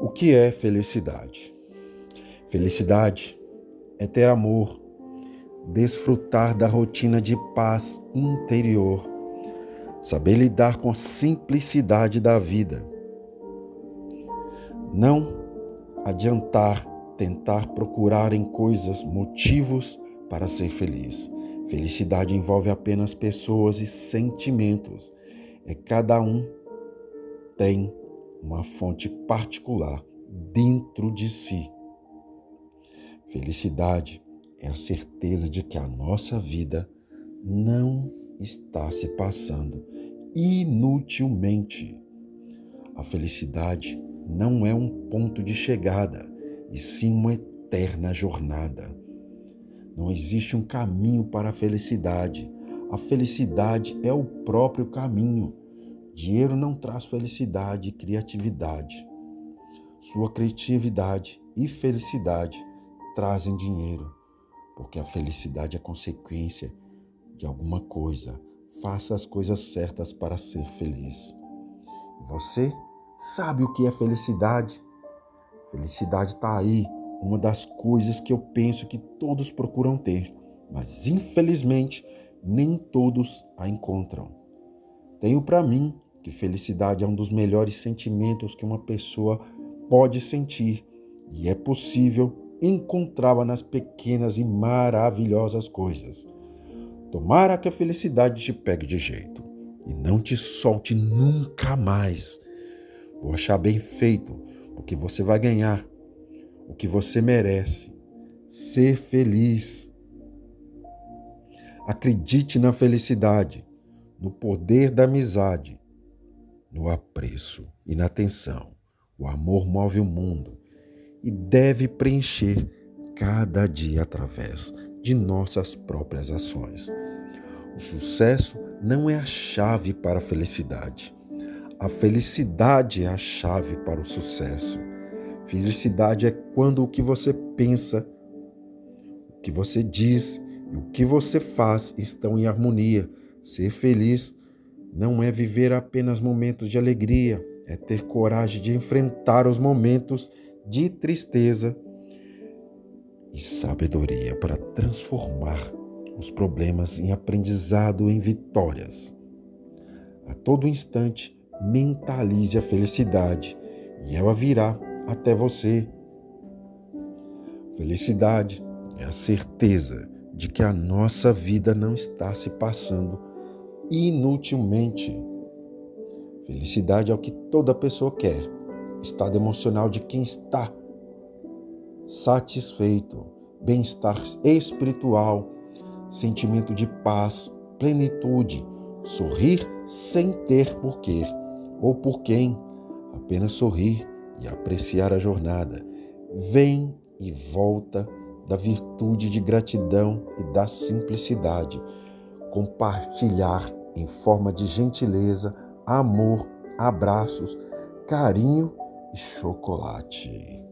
O que é felicidade? Felicidade é ter amor, desfrutar da rotina de paz interior, saber lidar com a simplicidade da vida. Não adiantar tentar procurar em coisas motivos para ser feliz. Felicidade envolve apenas pessoas e sentimentos. É cada um tem uma fonte particular dentro de si. Felicidade é a certeza de que a nossa vida não está se passando inutilmente. A felicidade não é um ponto de chegada, e sim uma eterna jornada. Não existe um caminho para a felicidade. A felicidade é o próprio caminho. Dinheiro não traz felicidade e criatividade. Sua criatividade e felicidade trazem dinheiro, porque a felicidade é consequência de alguma coisa. Faça as coisas certas para ser feliz. Você sabe o que é felicidade? Felicidade está aí, uma das coisas que eu penso que todos procuram ter, mas infelizmente nem todos a encontram. Tenho para mim que felicidade é um dos melhores sentimentos que uma pessoa pode sentir e é possível encontrá-la nas pequenas e maravilhosas coisas. Tomara que a felicidade te pegue de jeito e não te solte nunca mais. Vou achar bem feito, porque você vai ganhar o que você merece. Ser feliz. Acredite na felicidade, no poder da amizade no apreço e na atenção. O amor move o mundo e deve preencher cada dia através de nossas próprias ações. O sucesso não é a chave para a felicidade. A felicidade é a chave para o sucesso. Felicidade é quando o que você pensa, o que você diz e o que você faz estão em harmonia. Ser feliz não é viver apenas momentos de alegria, é ter coragem de enfrentar os momentos de tristeza e sabedoria para transformar os problemas em aprendizado em vitórias. A todo instante, mentalize a felicidade e ela virá até você. Felicidade é a certeza de que a nossa vida não está se passando inutilmente. Felicidade é o que toda pessoa quer. Estado emocional de quem está satisfeito, bem-estar espiritual, sentimento de paz, plenitude, sorrir sem ter porquê ou por quem, apenas sorrir e apreciar a jornada. Vem e volta da virtude de gratidão e da simplicidade. Compartilhar em forma de gentileza, amor, abraços, carinho e chocolate.